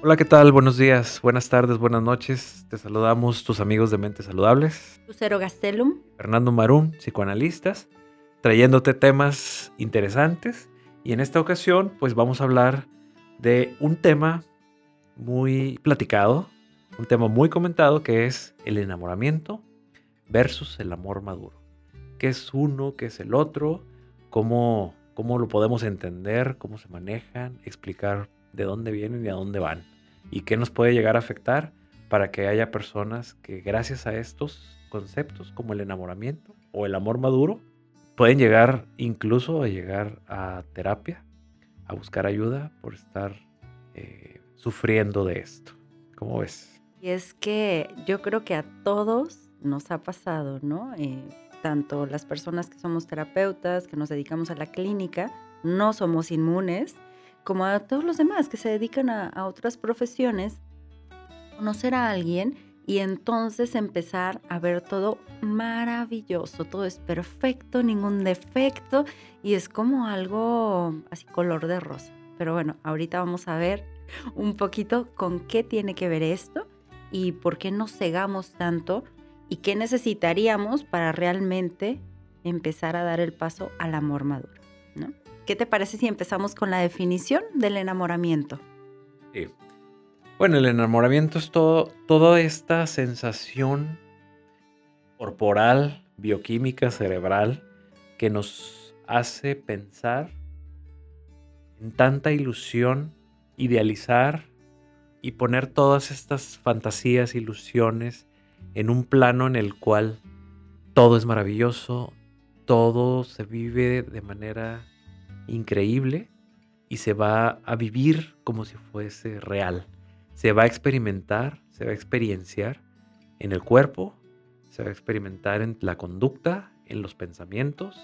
Hola, ¿qué tal? Buenos días, buenas tardes, buenas noches. Te saludamos tus amigos de Mentes Saludables. Lucero Gastelum. Fernando Marún, psicoanalistas, trayéndote temas interesantes. Y en esta ocasión, pues vamos a hablar de un tema muy platicado, un tema muy comentado que es el enamoramiento versus el amor maduro. ¿Qué es uno? ¿Qué es el otro? ¿Cómo, cómo lo podemos entender? ¿Cómo se manejan? Explicar de dónde vienen y a dónde van. Y qué nos puede llegar a afectar para que haya personas que gracias a estos conceptos como el enamoramiento o el amor maduro pueden llegar incluso a llegar a terapia, a buscar ayuda por estar eh, sufriendo de esto. ¿Cómo ves? Y es que yo creo que a todos nos ha pasado, ¿no? Eh, tanto las personas que somos terapeutas, que nos dedicamos a la clínica, no somos inmunes como a todos los demás que se dedican a, otras profesiones, conocer a alguien y entonces empezar a ver todo maravilloso, todo es perfecto, ningún defecto y es como algo así color de rosa. Pero bueno, ahorita vamos a ver un poquito con qué tiene que ver esto y por qué nos cegamos tanto y qué necesitaríamos para realmente empezar a dar el paso al amor maduro, ¿no? ¿Qué te parece si empezamos con la definición del enamoramiento? Sí. Bueno, el enamoramiento es todo, toda esta sensación corporal, bioquímica, cerebral, que nos hace pensar en tanta ilusión, idealizar y poner todas estas fantasías, ilusiones en un plano en el cual todo es maravilloso, todo se vive de manera increíble y se va a vivir como si fuese real. Se va a experimentar, se va a experienciar en el cuerpo, se va a experimentar en la conducta, en los pensamientos,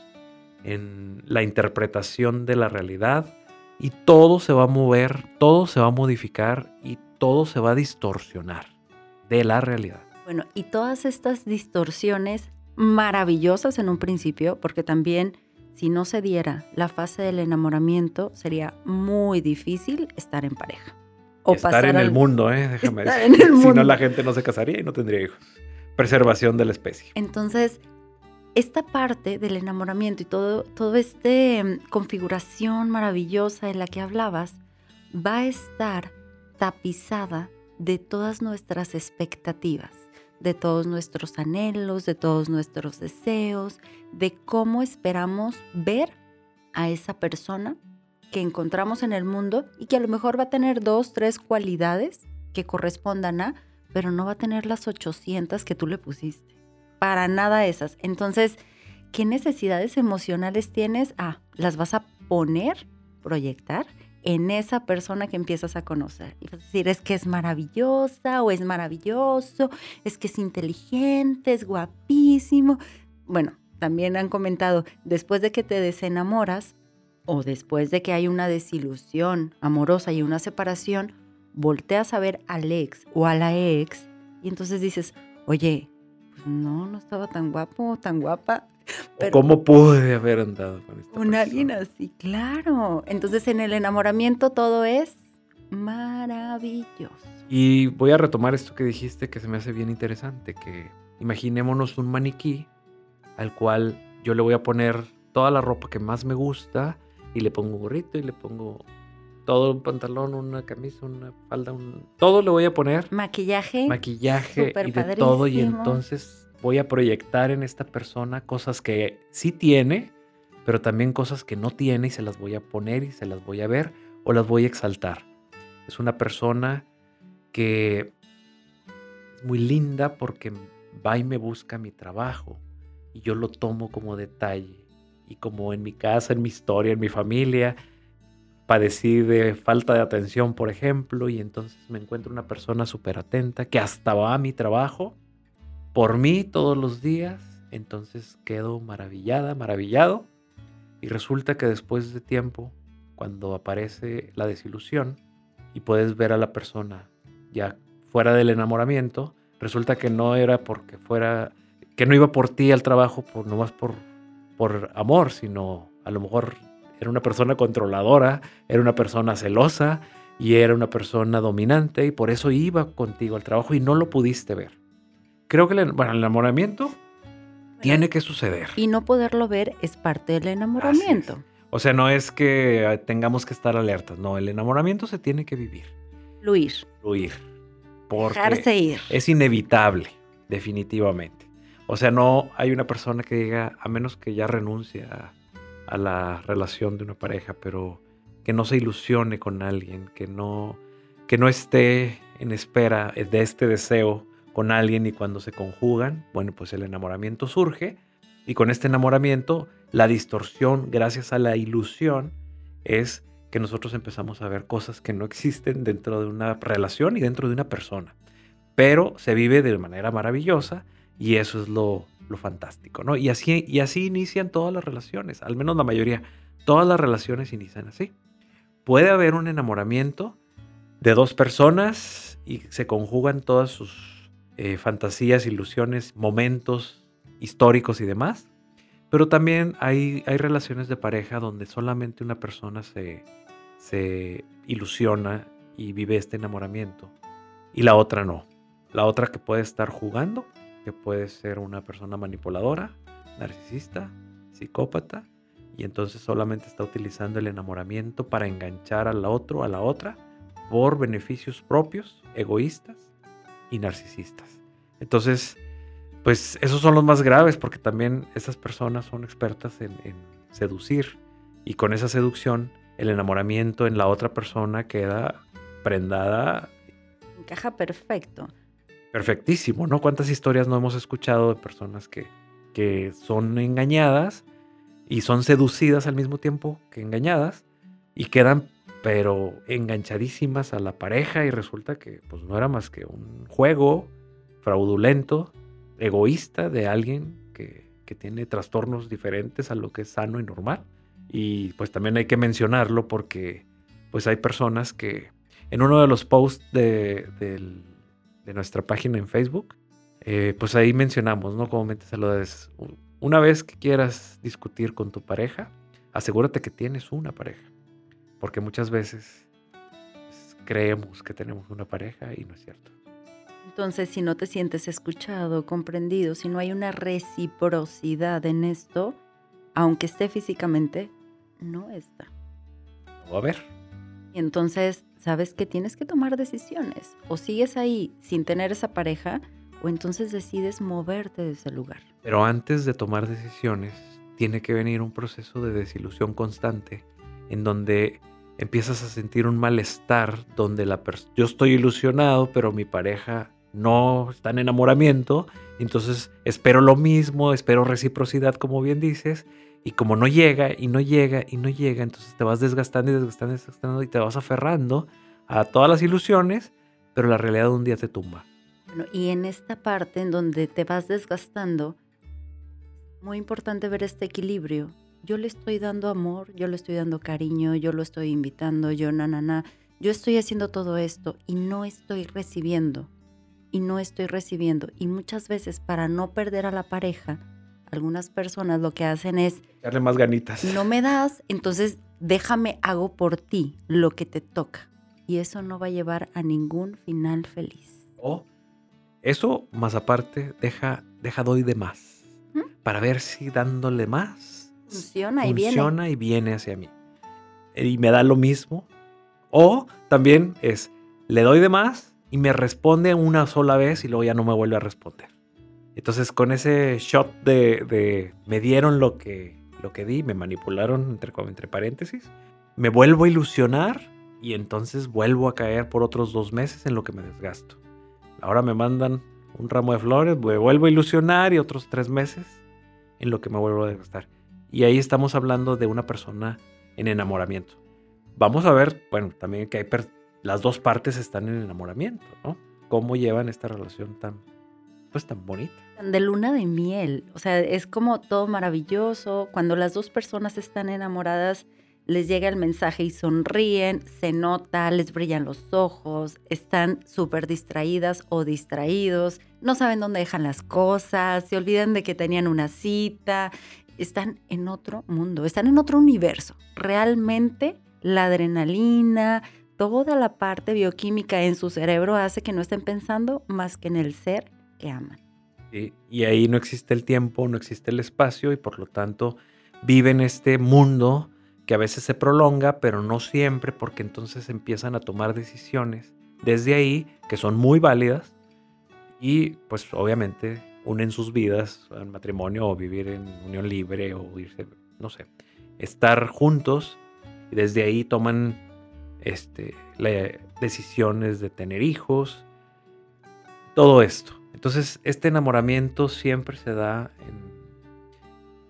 en la interpretación de la realidad y todo se va a mover, todo se va a modificar y todo se va a distorsionar de la realidad. Bueno, y todas estas distorsiones maravillosas en un principio, porque también si no se diera la fase del enamoramiento, sería muy difícil estar en pareja. O estar en el mundo, ¿eh? déjame decir. Si no, la gente no se casaría y no tendría hijos. Preservación de la especie. Entonces, esta parte del enamoramiento y todo, todo este mm, configuración maravillosa en la que hablabas va a estar tapizada de todas nuestras expectativas de todos nuestros anhelos, de todos nuestros deseos, de cómo esperamos ver a esa persona que encontramos en el mundo y que a lo mejor va a tener dos, tres cualidades que correspondan a, pero no va a tener las 800 que tú le pusiste. Para nada esas. Entonces, ¿qué necesidades emocionales tienes? Ah, las vas a poner, proyectar en esa persona que empiezas a conocer. Y vas a decir, es que es maravillosa o es maravilloso, es que es inteligente, es guapísimo. Bueno, también han comentado, después de que te desenamoras o después de que hay una desilusión amorosa y una separación, volteas a ver al ex o a la ex y entonces dices, oye, no, no estaba tan guapo, tan guapa, ¿Cómo pude haber andado con esta Con alguien así, claro. Entonces en el enamoramiento todo es maravilloso. Y voy a retomar esto que dijiste que se me hace bien interesante, que imaginémonos un maniquí al cual yo le voy a poner toda la ropa que más me gusta y le pongo un gorrito y le pongo todo un pantalón, una camisa, una falda, un... todo le voy a poner. Maquillaje. Maquillaje y de todo y entonces voy a proyectar en esta persona cosas que sí tiene, pero también cosas que no tiene y se las voy a poner y se las voy a ver o las voy a exaltar. Es una persona que es muy linda porque va y me busca mi trabajo y yo lo tomo como detalle. Y como en mi casa, en mi historia, en mi familia, padecí de falta de atención, por ejemplo, y entonces me encuentro una persona súper atenta que hasta va a mi trabajo por mí todos los días, entonces quedo maravillada, maravillado. Y resulta que después de tiempo, cuando aparece la desilusión y puedes ver a la persona ya fuera del enamoramiento, resulta que no era porque fuera, que no iba por ti al trabajo por nomás por, por amor, sino a lo mejor era una persona controladora, era una persona celosa, y era una persona dominante y por eso iba contigo al trabajo y no lo pudiste ver. Creo que el, bueno, el enamoramiento tiene que suceder. Y no poderlo ver es parte del enamoramiento. O sea, no es que eh, tengamos que estar alertas, no, el enamoramiento se tiene que vivir. Fluir. Fluir. Porque Dejarse ir. Es inevitable, definitivamente. O sea, no hay una persona que diga, a menos que ya renuncie a, a la relación de una pareja, pero que no se ilusione con alguien, que no, que no esté en espera de este deseo con alguien y cuando se conjugan, bueno, pues el enamoramiento surge y con este enamoramiento la distorsión gracias a la ilusión es que nosotros empezamos a ver cosas que no existen dentro de una relación y dentro de una persona. Pero se vive de manera maravillosa y eso es lo, lo fantástico, ¿no? Y así, y así inician todas las relaciones, al menos la mayoría. Todas las relaciones inician así puede haber un enamoramiento de dos personas y se conjugan todas sus eh, fantasías, ilusiones, momentos históricos y demás. Pero también hay, hay relaciones de pareja donde solamente una persona se, se ilusiona y vive este enamoramiento y la otra no. La otra que puede estar jugando, que puede ser una persona manipuladora, narcisista, psicópata y entonces solamente está utilizando el enamoramiento para enganchar al otro, a la otra, por beneficios propios, egoístas y narcisistas. Entonces, pues esos son los más graves porque también esas personas son expertas en, seducir y con esa seducción el enamoramiento en la otra persona queda prendada. Encaja perfecto. Perfectísimo, ¿no? ¿Cuántas historias no hemos escuchado de personas que, que son engañadas? y son seducidas al mismo tiempo que engañadas y quedan pero enganchadísimas a la pareja y resulta que pues no era más que un juego fraudulento, egoísta de alguien que, que tiene trastornos diferentes a lo que es sano y normal. Y pues también hay que mencionarlo porque pues hay personas que en uno de los posts de, de, nuestra página en Facebook, eh, pues ahí mencionamos, ¿no? Lo des, una vez que quieras discutir con tu pareja, asegúrate que tienes una pareja. Porque muchas veces pues, creemos que tenemos una pareja y no es cierto. Entonces, si no te sientes escuchado, comprendido, si no hay una reciprocidad en esto, aunque esté físicamente, no está. No va a haber. Y entonces, sabes que tienes que tomar decisiones. O sigues ahí sin tener esa pareja, o entonces decides moverte de ese lugar. Pero antes de tomar decisiones, tiene que venir un proceso de desilusión constante en donde empiezas a sentir un malestar, donde la yo estoy ilusionado, pero mi pareja no está en enamoramiento, entonces espero lo mismo, espero reciprocidad, como bien dices, y como no llega y no llega y no llega, entonces te vas desgastando y desgastando y desgastando y te vas aferrando a todas las ilusiones, pero la realidad un día te tumba y en esta parte en donde te vas desgastando, muy importante ver este equilibrio. Yo le estoy dando amor, yo le estoy dando cariño, yo lo estoy invitando, yo na, na, na. Yo estoy haciendo todo esto y no estoy recibiendo. Y no estoy recibiendo. Y muchas veces para no perder a la pareja, algunas personas lo que hacen es... Darle más ganitas. No me das, entonces déjame, hago por ti lo que te toca. Y eso no va a llevar a ningún final feliz. O eso, más aparte, deja, deja doy de más. Para ver si dándole más funciona, y viene. y viene hacia mí. Y me da lo mismo. O también es, le doy de más y me responde una sola vez y luego ya no me vuelve a responder. Entonces con ese shot de, me dieron lo que, lo que di, me manipularon entre, entre paréntesis, me vuelvo a ilusionar y entonces vuelvo a caer por otros dos meses en lo que me desgasto. Ahora me mandan un ramo de flores, me vuelvo a ilusionar y otros tres meses en lo que me vuelvo a desgastar. Y ahí estamos hablando de una persona en enamoramiento. Vamos a ver, bueno, también que hay las dos partes están en enamoramiento, ¿no? ¿Cómo llevan esta relación tan, pues tan bonita? De luna de miel, o sea, es como todo maravilloso. Cuando las dos personas están enamoradas, les llega el mensaje y sonríen, se nota, les brillan los ojos, están súper distraídas o distraídos, no saben dónde dejan las cosas, se olvidan de que tenían una cita, están en otro mundo, están en otro universo. Realmente la adrenalina, toda la parte bioquímica en su cerebro hace que no estén pensando más que en el ser que aman. y ahí no existe el tiempo, no existe el espacio y por lo tanto viven este mundo que a veces se prolonga, pero no siempre, porque entonces empiezan a tomar decisiones desde ahí que son muy válidas y pues obviamente unen sus vidas al matrimonio o vivir en unión libre o irse, no sé, estar juntos y desde ahí toman este, decisiones de tener hijos, todo esto. Entonces este enamoramiento siempre se da en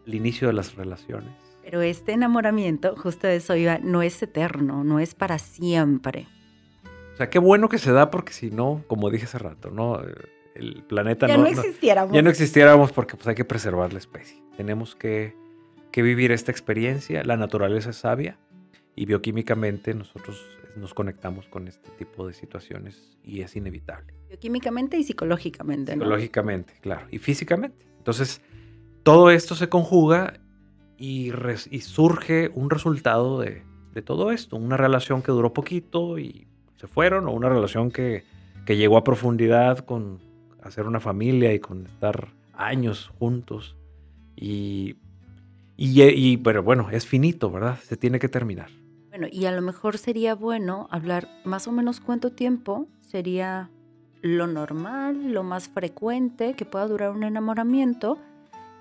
el inicio de las relaciones pero este enamoramiento, justo de eso iba, no es eterno, no es para siempre. O sea, qué bueno que se da porque si no, como dije hace rato, ¿no? El planeta ya no, existiéramos. ya no existiéramos porque pues, hay que preservar la especie. Tenemos que, que vivir esta experiencia. La naturaleza es sabia y bioquímicamente nosotros nos conectamos con este tipo de situaciones y es inevitable. Bioquímicamente y psicológicamente. Psicológicamente, claro. Y físicamente. Entonces, todo esto se conjuga y, surge un resultado de, todo esto, una relación que duró poquito y se fueron, o una relación que, llegó a profundidad con hacer una familia y con estar años juntos. Y, y, pero bueno, es finito, ¿verdad? Se tiene que terminar. Bueno, y a lo mejor sería bueno hablar más o menos cuánto tiempo sería lo normal, lo más frecuente que pueda durar un enamoramiento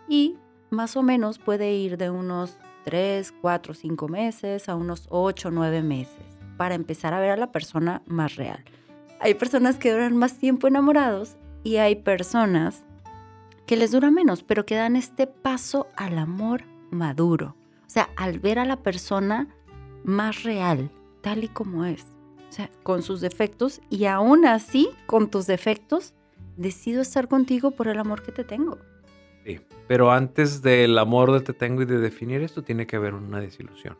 y más o menos puede ir de unos 3, 4, 5 meses a unos 8, 9 meses para empezar a ver a la persona más real. Hay personas que duran más tiempo enamorados y hay personas que les dura menos, pero que dan este paso al amor maduro. O sea, al ver a la persona más real, tal y como es. O sea, con sus defectos y aún así, con tus defectos, decido estar contigo por el amor que te tengo. Sí, pero antes del amor de te tengo y de definir esto, tiene que haber una desilusión.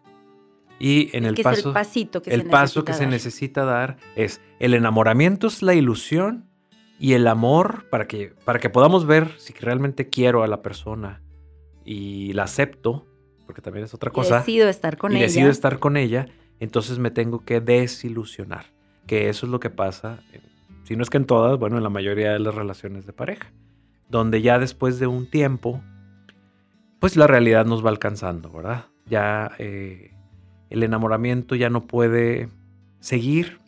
Y en el paso, el pasito que, el se, paso que se necesita dar es el enamoramiento es la ilusión y el amor para que, para que podamos ver si realmente quiero a la persona y la acepto, porque también es otra cosa. Y decido estar con y ella. decido estar con ella, entonces me tengo que desilusionar, que eso es lo que pasa, si no es que en todas, bueno, en la mayoría de las relaciones de pareja donde ya después de un tiempo, pues la realidad nos va alcanzando, ¿verdad? Ya eh, el enamoramiento ya no puede seguir,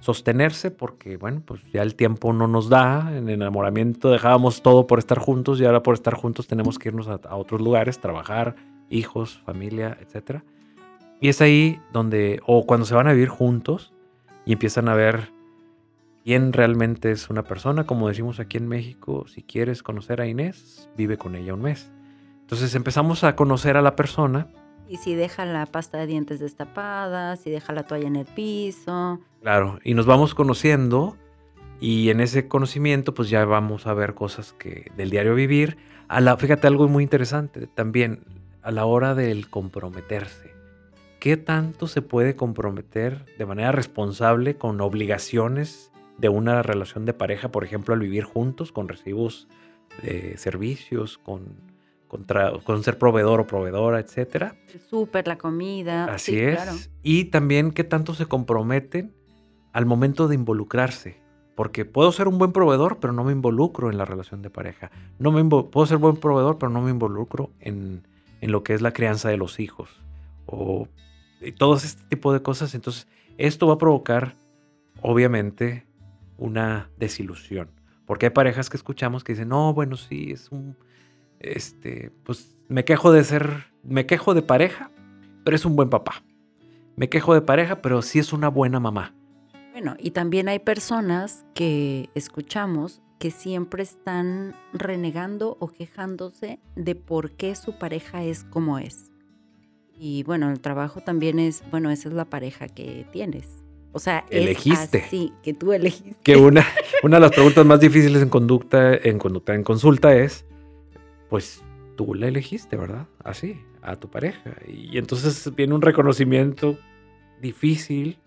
sostenerse, porque bueno, pues ya el tiempo no nos da, en el enamoramiento dejábamos todo por estar juntos y ahora por estar juntos tenemos que irnos a, a otros lugares, trabajar, hijos, familia, etc. Y es ahí donde, o cuando se van a vivir juntos y empiezan a ver quién realmente es una persona. Como decimos aquí en México, si quieres conocer a Inés, vive con ella un mes. Entonces empezamos a conocer a la persona. Y si deja la pasta de dientes destapada, si deja la toalla en el piso. Claro, y nos vamos conociendo y en ese conocimiento pues ya vamos a ver cosas que del diario vivir. A la, fíjate algo muy interesante también a la hora del comprometerse. ¿Qué tanto se puede comprometer de manera responsable con obligaciones de una relación de pareja, por ejemplo, al vivir juntos con recibos de servicios, con, con, ser proveedor o proveedora, etcétera. El súper, la comida. Así es. Y también qué tanto se comprometen al momento de involucrarse. Porque puedo ser un buen proveedor, pero no me involucro en la relación de pareja. No me puedo ser buen proveedor, pero no me involucro en, en lo que es la crianza de los hijos. O todo este tipo de cosas. Entonces, esto va a provocar, obviamente, una desilusión. Porque hay parejas que escuchamos que dicen, no, bueno, sí, es un, este, pues me quejo de ser, me quejo de pareja, pero es un buen papá. Me quejo de pareja, pero sí es una buena mamá. Bueno, y también hay personas que escuchamos que siempre están renegando o quejándose de por qué su pareja es como es. Y bueno, el trabajo también es, bueno, esa es la pareja que tienes. O sea, elegiste. Sí, que tú elegiste. Que una, una de las preguntas más difíciles en conducta, en conducta, en consulta es, pues tú la elegiste, ¿verdad? Así, a tu pareja. Y entonces viene un reconocimiento difícil.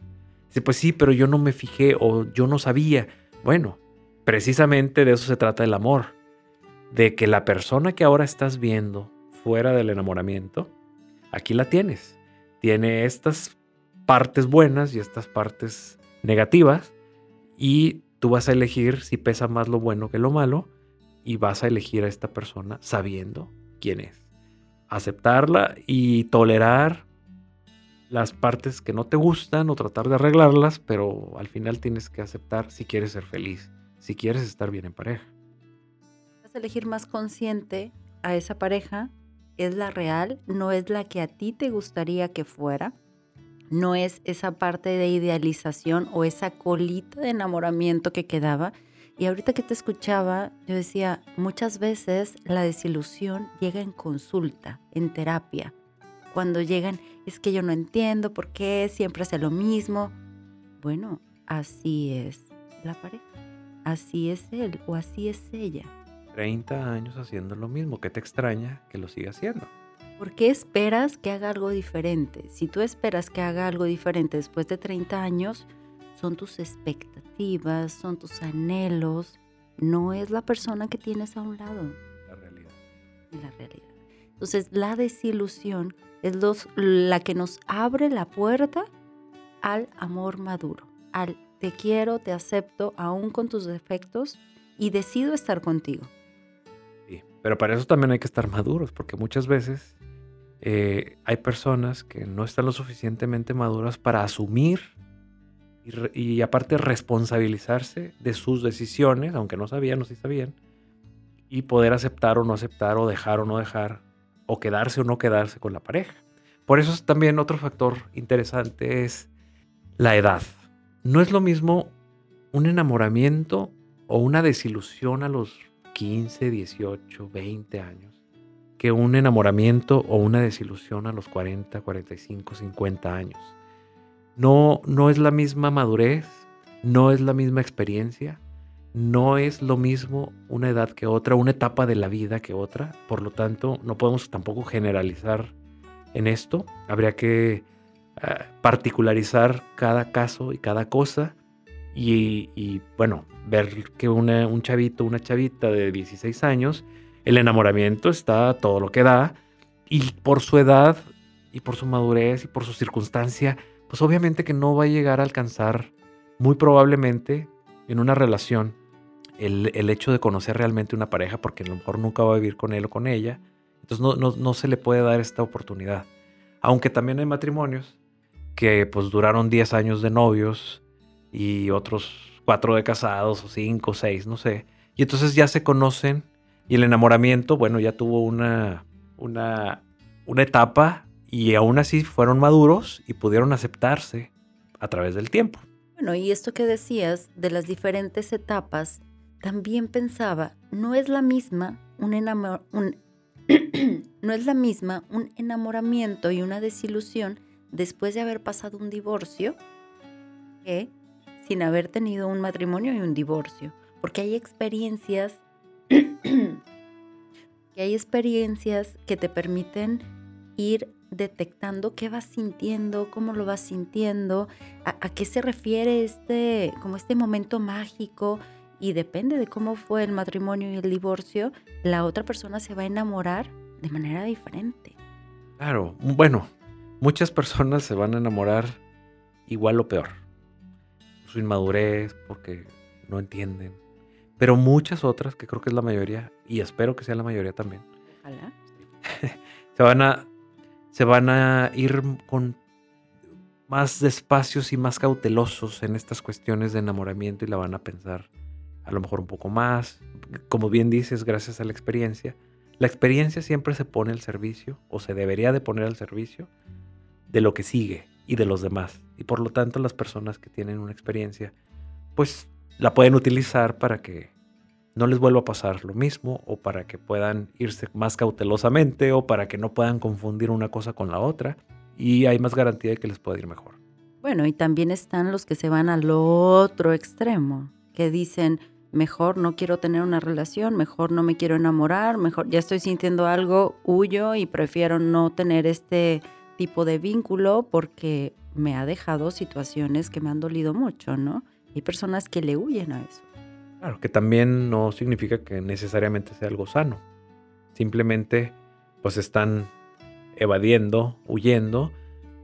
Dice, pues sí, pero yo no me fijé o yo no sabía. Bueno, precisamente de eso se trata el amor. De que la persona que ahora estás viendo fuera del enamoramiento, aquí la tienes. Tiene estas partes buenas y estas partes negativas y tú vas a elegir si pesa más lo bueno que lo malo y vas a elegir a esta persona sabiendo quién es. Aceptarla y tolerar las partes que no te gustan o tratar de arreglarlas, pero al final tienes que aceptar si quieres ser feliz, si quieres estar bien en pareja. Vas a elegir más consciente a esa pareja, es la real, no es la que a ti te gustaría que fuera, no es esa parte de idealización o esa colita de enamoramiento que quedaba. Y ahorita que te escuchaba, yo decía, muchas veces la desilusión llega en consulta, en terapia. Cuando llegan, es que yo no entiendo por qué siempre hace lo mismo. Bueno, así es la pareja. Así es él o así es ella. 30 años haciendo lo mismo. ¿Qué te extraña que lo siga haciendo? ¿Por qué esperas que haga algo diferente? Si tú esperas que haga algo diferente después de 30 años, son tus expectativas, son tus anhelos, no es la persona que tienes a un lado. La realidad. La realidad. Entonces, la desilusión es los, la que nos abre la puerta al amor maduro, al te quiero, te acepto, aún con tus defectos, y decido estar contigo. Sí, pero para eso también hay que estar maduros, porque muchas veces eh, hay personas que no están lo suficientemente maduras para asumir y, aparte responsabilizarse de sus decisiones, aunque no sabían o sí sabían, y poder aceptar o no aceptar o dejar o no dejar, o quedarse o no quedarse con la pareja. Por eso es también otro factor interesante es la edad. No es lo mismo un enamoramiento o una desilusión a los 15, 18, 20 años que un enamoramiento o una desilusión a los 40, 45, 50 años. No, no es la misma madurez, no es la misma experiencia, no es lo mismo una edad que otra, una etapa de la vida que otra. Por lo tanto, no podemos tampoco generalizar en esto. Habría que particularizar cada caso y cada cosa. Y, bueno, ver que un chavito, una chavita de 16 años el enamoramiento está todo lo que da y por su edad y por su madurez y por su circunstancia, pues obviamente que no va a llegar a alcanzar muy probablemente en una relación el, hecho de conocer realmente una pareja porque a lo mejor nunca va a vivir con él o con ella. Entonces no, no se le puede dar esta oportunidad. Aunque también hay matrimonios que pues duraron 10 años de novios y otros 4 de casados o 5 o 6, no sé. Y entonces ya se conocen y el enamoramiento, bueno, ya tuvo una, una, una etapa y aún así fueron maduros y pudieron aceptarse a través del tiempo. Bueno, y esto que decías de las diferentes etapas, también pensaba, no es la misma un, un no es la misma un enamoramiento y una desilusión después de haber pasado un divorcio que sin haber tenido un matrimonio y un divorcio, porque hay experiencias que hay experiencias que te permiten ir detectando qué vas sintiendo, cómo lo vas sintiendo, a, qué se refiere este, como este momento mágico y depende de cómo fue el matrimonio y el divorcio, la otra persona se va a enamorar de manera diferente. Claro, bueno, muchas personas se van a enamorar igual o peor. Su inmadurez, porque no entienden, pero muchas otras, que creo que es la mayoría, y espero que sea la mayoría también, Ojalá. se, van a, se van a ir con más despacios y más cautelosos en estas cuestiones de enamoramiento y la van a pensar a lo mejor un poco más. Como bien dices, gracias a la experiencia. La experiencia siempre se pone al servicio, o se debería de poner al servicio, de lo que sigue y de los demás. Y por lo tanto las personas que tienen una experiencia, pues la pueden utilizar para que no les vuelva a pasar lo mismo o para que puedan irse más cautelosamente o para que no puedan confundir una cosa con la otra y hay más garantía de que les pueda ir mejor. Bueno, y también están los que se van al otro extremo, que dicen, mejor no quiero tener una relación, mejor no me quiero enamorar, mejor ya estoy sintiendo algo, huyo y prefiero no tener este tipo de vínculo porque me ha dejado situaciones que me han dolido mucho, ¿no? Hay personas que le huyen a eso. Claro, que también no significa que necesariamente sea algo sano. Simplemente pues están evadiendo, huyendo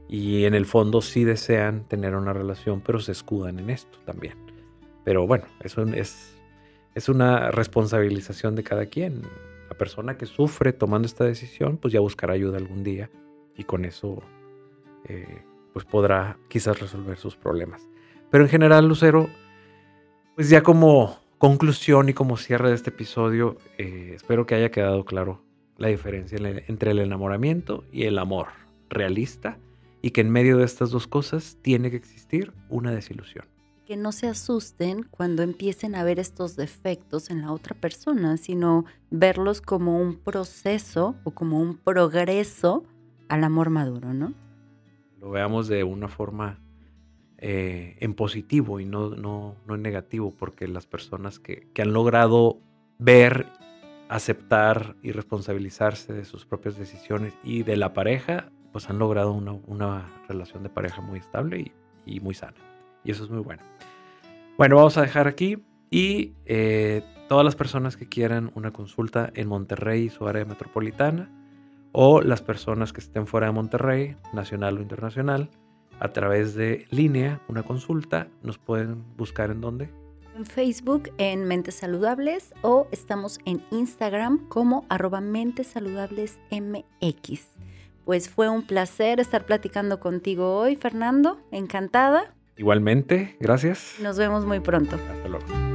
y en el fondo sí desean tener una relación, pero se escudan en esto también. Pero bueno, eso es, es una responsabilización de cada quien. La persona que sufre tomando esta decisión, pues ya buscará ayuda algún día y con eso eh, pues podrá quizás resolver sus problemas. Pero en general, Lucero, pues ya como conclusión y como cierre de este episodio, eh, espero que haya quedado claro la diferencia entre el enamoramiento y el amor realista y que en medio de estas dos cosas tiene que existir una desilusión. Que no se asusten cuando empiecen a ver estos defectos en la otra persona, sino verlos como un proceso o como un progreso al amor maduro, ¿no? Lo veamos de una forma eh, en positivo y no, no, no, en negativo, porque las personas que, que han logrado ver, aceptar y responsabilizarse de sus propias decisiones y de la pareja, pues han logrado una, una relación de pareja muy estable y, y, muy sana. Y eso es muy bueno. Bueno, vamos a dejar aquí y eh, todas las personas que quieran una consulta en Monterrey y su área metropolitana, o las personas que estén fuera de Monterrey, nacional o internacional, a través de línea, una consulta. Nos pueden buscar en dónde? En Facebook en Mentes Saludables o estamos en Instagram como arroba Mentes Saludables MX. Pues fue un placer estar platicando contigo hoy, Fernando. Encantada. Igualmente, gracias. Nos vemos muy pronto. Hasta luego.